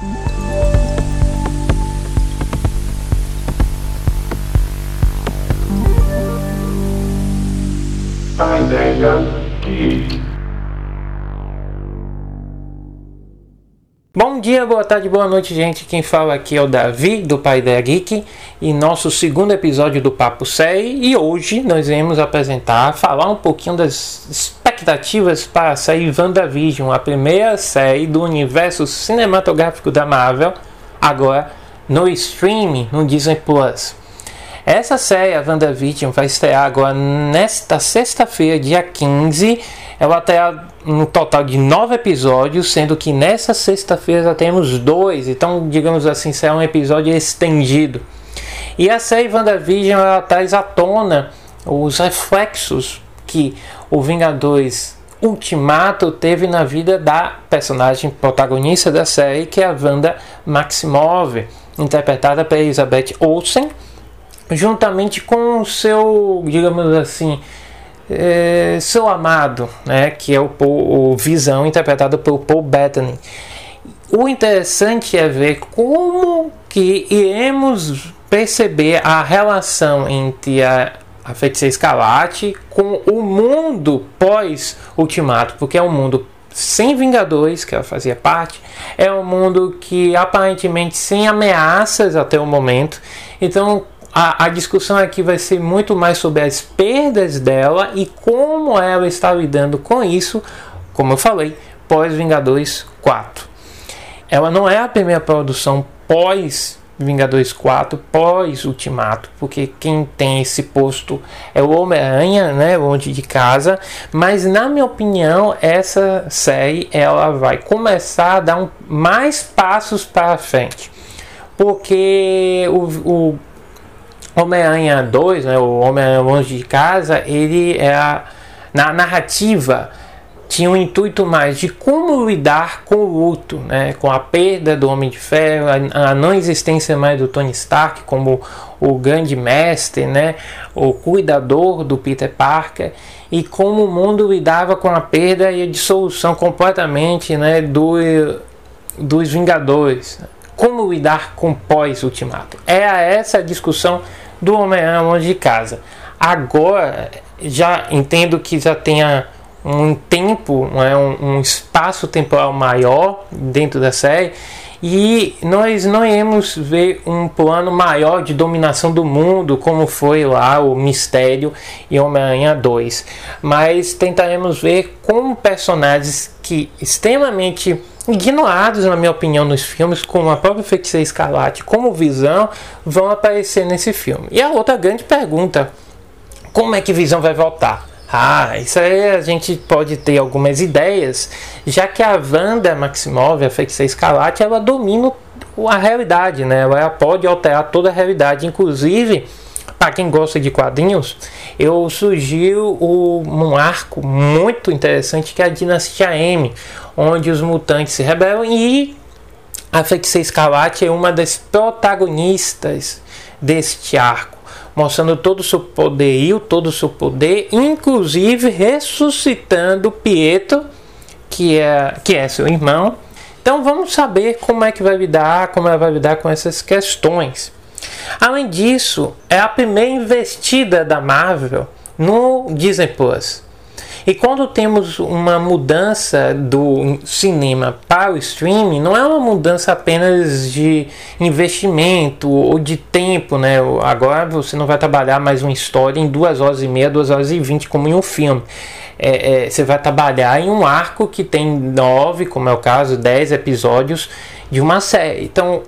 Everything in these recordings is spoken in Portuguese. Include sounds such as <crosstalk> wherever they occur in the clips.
Bom dia, boa tarde, boa noite, gente. Quem fala aqui é o Davi, do Pai da Geek, e nosso segundo episódio do Papo Série. E hoje nós vamos apresentar, falar um pouquinho das expectativas para a série WandaVision, a primeira série do universo cinematográfico da Marvel, agora no streaming, no Disney Plus. Essa série, a WandaVision, vai estrear agora nesta sexta-feira, dia 15. Ela terá um total de nove episódios, sendo que nessa sexta-feira já temos dois. Então, digamos assim, será um episódio estendido. E a série WandaVision ela traz à tona os reflexos que o Vingadores Ultimato teve na vida da personagem protagonista da série, que é a Wanda Maximov, interpretada por Elizabeth Olsen juntamente com o seu, digamos assim, é, seu amado, né, que é o, Paul, o Visão, interpretado pelo Paul Bettany. O interessante é ver como que iremos perceber a relação entre a, a Feiticeira Escarlate com o mundo pós-Ultimato, porque é um mundo sem Vingadores, que ela fazia parte, é um mundo que aparentemente sem ameaças até o momento. Então, a, a, discussão aqui vai ser muito mais sobre as perdas dela e como ela está lidando com isso, como eu falei, pós Vingadores 4. Ela não é a primeira produção pós Vingadores 4, pós Ultimato, porque quem tem esse posto é o Homem-Aranha, né, longe de casa, mas na minha opinião, essa série ela vai começar a dar um, mais passos para frente. Porque o, o Homem-Aranha 2, né, o Homem-Aranha Longe de Casa, ele é na narrativa tinha um intuito mais de como lidar com o luto, né, com a perda do Homem de Ferro, a, a não existência mais do Tony Stark como o grande mestre, né, o cuidador do Peter Parker e como o mundo lidava com a perda e a dissolução completamente, né, do, dos Vingadores. Como lidar com pós-ultimato? É essa a discussão do Homem-Aranha longe de casa. Agora, já entendo que já tenha um tempo, né, um, um espaço temporal maior dentro da série e nós não iremos ver um plano maior de dominação do mundo, como foi lá o Mistério e Homem-Aranha 2, mas tentaremos ver como personagens que extremamente ignorados, na minha opinião, nos filmes, como a própria Feiticeira Escarlate, como Visão, vão aparecer nesse filme. E a outra grande pergunta: como é que Visão vai voltar? Ah, isso aí a gente pode ter algumas ideias, já que a Wanda Maximov, a Feiticeira Escarlate, ela domina a realidade, né? Ela pode alterar toda a realidade, inclusive para quem gosta de quadrinhos, eu sugiro um arco muito interessante que é a Dinastia M, onde os mutantes se rebelam e a Feiticeira Escarlate é uma das protagonistas deste arco, mostrando todo o seu poderio, todo o seu poder, inclusive ressuscitando Pietro, que é, que é seu irmão. Então vamos saber como é que vai lidar, como ela vai lidar com essas questões. Além disso, é a primeira investida da Marvel no Disney Plus. E quando temos uma mudança do cinema para o streaming, não é uma mudança apenas de investimento ou de tempo, né? Agora você não vai trabalhar mais uma história em duas horas e meia, duas horas e vinte, como em um filme. É, é, você vai trabalhar em um arco que tem nove, como é o caso, dez episódios de uma série. Então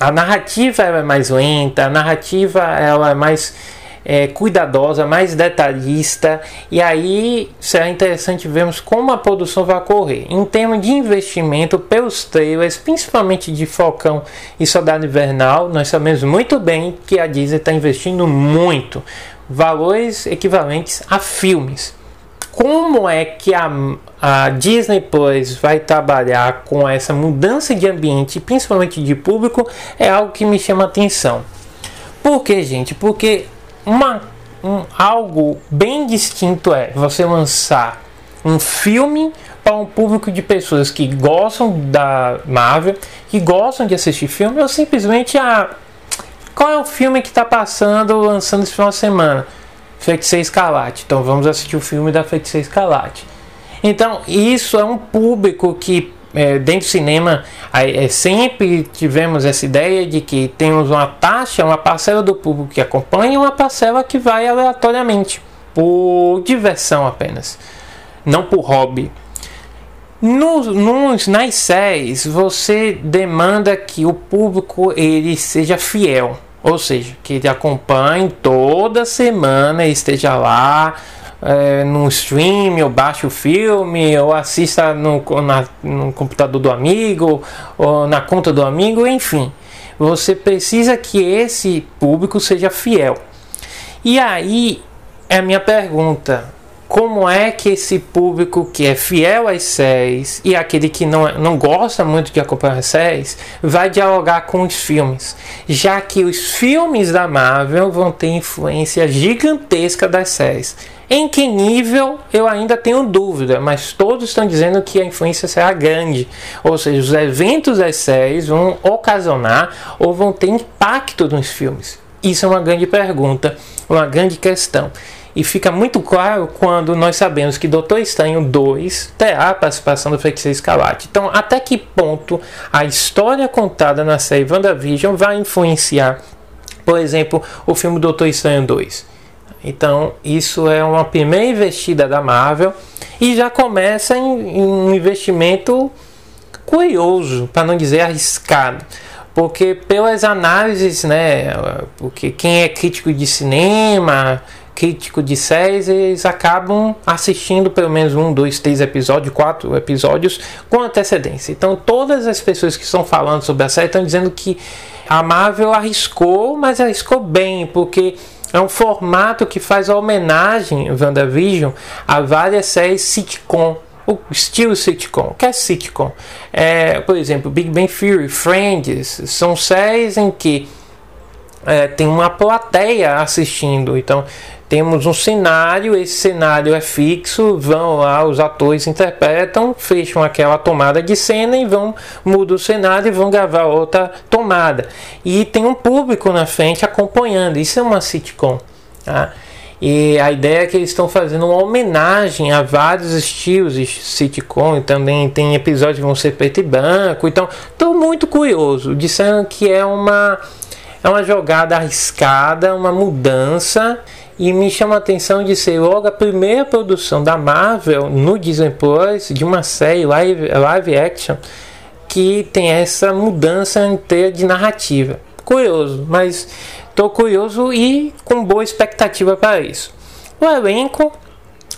a narrativa é mais lenta, a narrativa ela é mais é, cuidadosa, mais detalhista, e aí será interessante vermos como a produção vai ocorrer. Em termos de investimento pelos trailers, principalmente de Falcão e Soldado Invernal, nós sabemos muito bem que a Disney está investindo muito, valores equivalentes a filmes como é que a, a Disney Plus vai trabalhar com essa mudança de ambiente, principalmente de público, é algo que me chama atenção. Por que, gente? Porque uma, um, algo bem distinto é você lançar um filme para um público de pessoas que gostam da Marvel, que gostam de assistir filme, ou simplesmente a ah, qual é o filme que está passando, lançando esse final de semana? Feiticeira Escarlate. Então vamos assistir o filme da Feiticeira Escarlate. Então isso é um público que é, dentro do cinema é, sempre tivemos essa ideia de que temos uma taxa, uma parcela do público que acompanha e uma parcela que vai aleatoriamente, por diversão apenas, não por hobby. Nos, nas séries, você demanda que o público ele seja fiel, ou seja, que ele acompanhe toda semana, esteja lá é, no stream, ou baixe o filme, ou assista no, na, no computador do amigo, ou na conta do amigo, enfim. Você precisa que esse público seja fiel. E aí é a minha pergunta: como é que esse público que é fiel às séries e aquele que não, não gosta muito de acompanhar as séries vai dialogar com os filmes, já que os filmes da Marvel vão ter influência gigantesca das séries. Em que nível eu ainda tenho dúvida, mas todos estão dizendo que a influência será grande. Ou seja, os eventos das séries vão ocasionar ou vão ter impacto nos filmes. Isso é uma grande pergunta, uma grande questão. E fica muito claro quando nós sabemos que Doutor Estranho 2 terá a participação do Feiticeiro Escarlate. Então, até que ponto a história contada na série WandaVision vai influenciar, por exemplo, o filme Doutor Estranho 2? Então, isso é uma primeira investida da Marvel e já começa em, em um investimento curioso, para não dizer arriscado porque pelas análises, né, porque quem é crítico de cinema, crítico de séries, eles acabam assistindo pelo menos um, dois, três episódios, quatro episódios com antecedência. Então, todas as pessoas que estão falando sobre a série estão dizendo que a Marvel arriscou, mas arriscou bem, porque é um formato que faz a homenagem, WandaVision, a várias séries sitcom o estilo sitcom. O que é sitcom? É, por exemplo, Big Bang Theory, Friends, são séries em que é, tem uma plateia assistindo. Então, temos um cenário, esse cenário é fixo, vão lá, os atores interpretam, fecham aquela tomada de cena e vão mudar o cenário e vão gravar outra tomada. E tem um público na frente acompanhando. Isso é uma sitcom. Tá? E a ideia é que eles estão fazendo uma homenagem a vários estilos de sitcom. E também tem episódios que vão ser preto e branco. Então, estou muito curioso. Disseram que é uma, é uma jogada arriscada, uma mudança e me chama a atenção de ser logo a primeira produção da Marvel no Disney Plus de uma série live, live action que tem essa mudança inteira de narrativa. Curioso, mas estou curioso e com boa expectativa para isso. O elenco,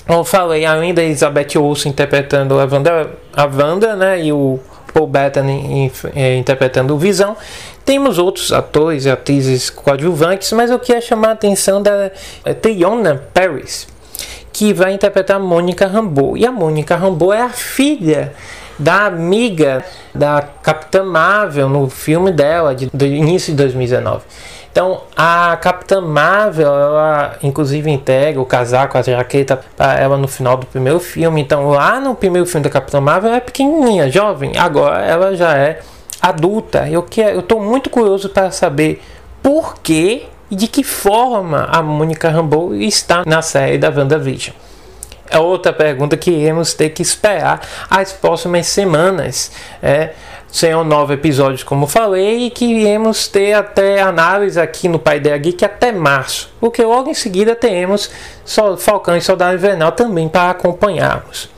como eu falei, além da Elizabeth Olsen interpretando a Wanda, a Wanda né, e o Paul Bettany eh, interpretando o Visão, temos outros atores e atrizes coadjuvantes, mas eu queria chamar a atenção da eh, Teyona Paris, que vai interpretar Mônica Rambeau. E a Mônica Rambeau é a filha da amiga da Capitã Marvel no filme dela, de, do início de 2019. Então, a Capitã Marvel, ela inclusive integra o casaco, a jaqueta para ela no final do primeiro filme. Então, lá no primeiro filme da Capitã Marvel, ela é pequenininha, jovem. Agora, ela já é adulta. Eu quero, eu estou muito curioso para saber por que e de que forma a Mônica Rambeau está na série da WandaVision. É outra pergunta que iremos ter que esperar as próximas semanas. É, serão nove episódios, como falei, e que iremos ter até análise aqui no Pai da Geek até março, porque logo em seguida teremos Falcão e Soldado Invernal também para acompanharmos.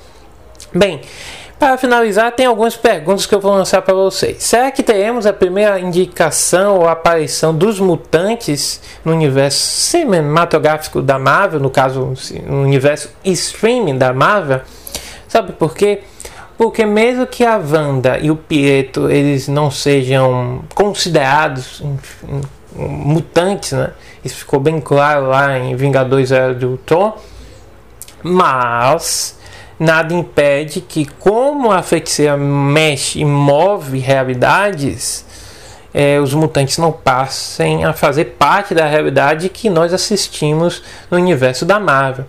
Bem, para finalizar, tem algumas perguntas que eu vou lançar para vocês. Será que teremos a primeira indicação ou aparição dos mutantes no universo cinematográfico da Marvel, no caso, no universo streaming da Marvel? Sabe por quê? Porque mesmo que a Wanda e o Pietro eles não sejam considerados mutantes, né? Isso ficou bem claro lá em Vingadores Era do Ultron, mas nada impede que, como a feiticeira mexe e move realidades, é, os mutantes não passem a fazer parte da realidade que nós assistimos no universo da Marvel.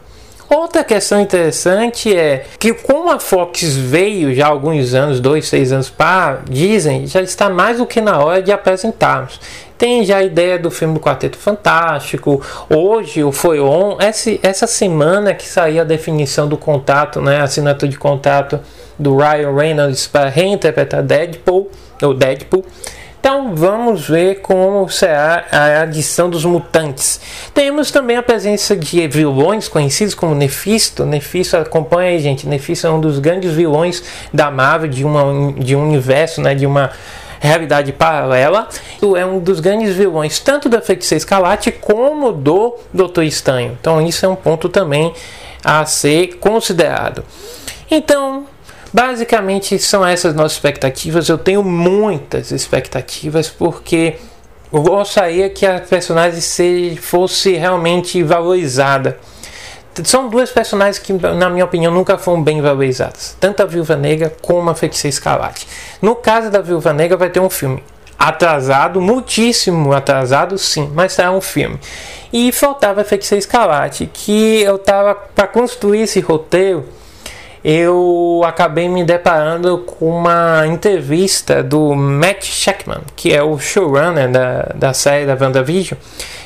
Outra questão interessante é que como a Fox veio já há alguns anos, dois, seis anos para Disney, já está mais do que na hora de apresentarmos. Tem já a ideia do filme do Quarteto Fantástico. Hoje, ou foi on, essa, essa semana que saiu a definição do contato, né, a assinatura de contato do Ryan Reynolds para reinterpretar Deadpool, ou Deadpool. Então vamos ver como será a adição dos mutantes. Temos também a presença de vilões conhecidos como Nefisto. Nefisto acompanha aí, gente. Nefisto é um dos grandes vilões da Marvel de, uma, de um universo, né, de uma realidade paralela. É um dos grandes vilões tanto da Feiticeira Escarlate como do Doutor Estranho. Então isso é um ponto também a ser considerado. Então, Basicamente são essas nossas expectativas. Eu tenho muitas expectativas porque eu gostaria que a personagem fosse realmente valorizada. São duas personagens que, na minha opinião, nunca foram bem valorizadas. Tanto a Viúva Negra como a Feiticeira Escarlate. No caso da Viúva Negra vai ter um filme atrasado, muitíssimo atrasado, sim, mas será um filme. E faltava a Feiticeira Escarlate, que eu tava para construir esse roteiro eu acabei me deparando com uma entrevista do Matt Shackman, que é o showrunner da, da série da WandaVision,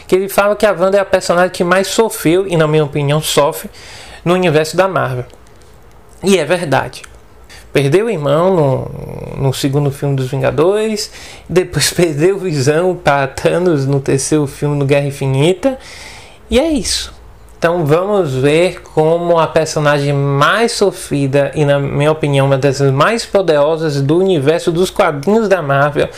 que ele fala que a Wanda é a personagem que mais sofreu, e na minha opinião sofre, no universo da Marvel. E é verdade. Perdeu o irmão no, no segundo filme dos Vingadores, depois <laughs> perdeu o Visão para Thanos no terceiro filme do Guerra Infinita, e é isso. Então vamos ver como a personagem mais sofrida e, na minha opinião, uma das mais poderosas do universo dos quadrinhos da Marvel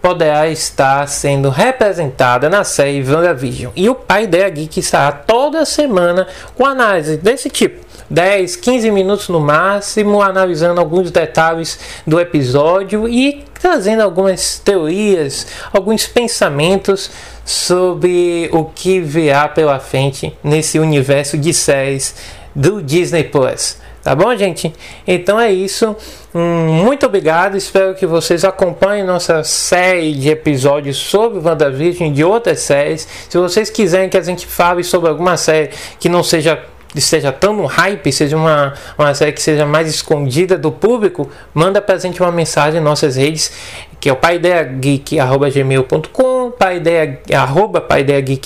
poderá estar sendo representada na série WandaVision. E o pai dela Geek estará toda semana com análise desse tipo. 10, 15 minutos no máximo, analisando alguns detalhes do episódio e trazendo algumas teorias, alguns pensamentos sobre o que virá pela frente nesse universo de séries do Disney Plus. Tá bom, gente? Então é isso. Hum, muito obrigado. Espero que vocês acompanhem nossa série de episódios sobre WandaVision e de outras séries. Se vocês quiserem que a gente fale sobre alguma série que não seja esteja tão no hype, seja uma, uma série que seja mais escondida do público, manda pra gente uma mensagem em nossas redes, que é o paideiageek.gmail.com, paideia, arroba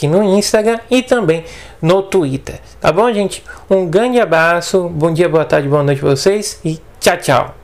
no Instagram e também no Twitter. Tá bom, gente? Um grande abraço, bom dia, boa tarde, boa noite pra vocês e tchau, tchau.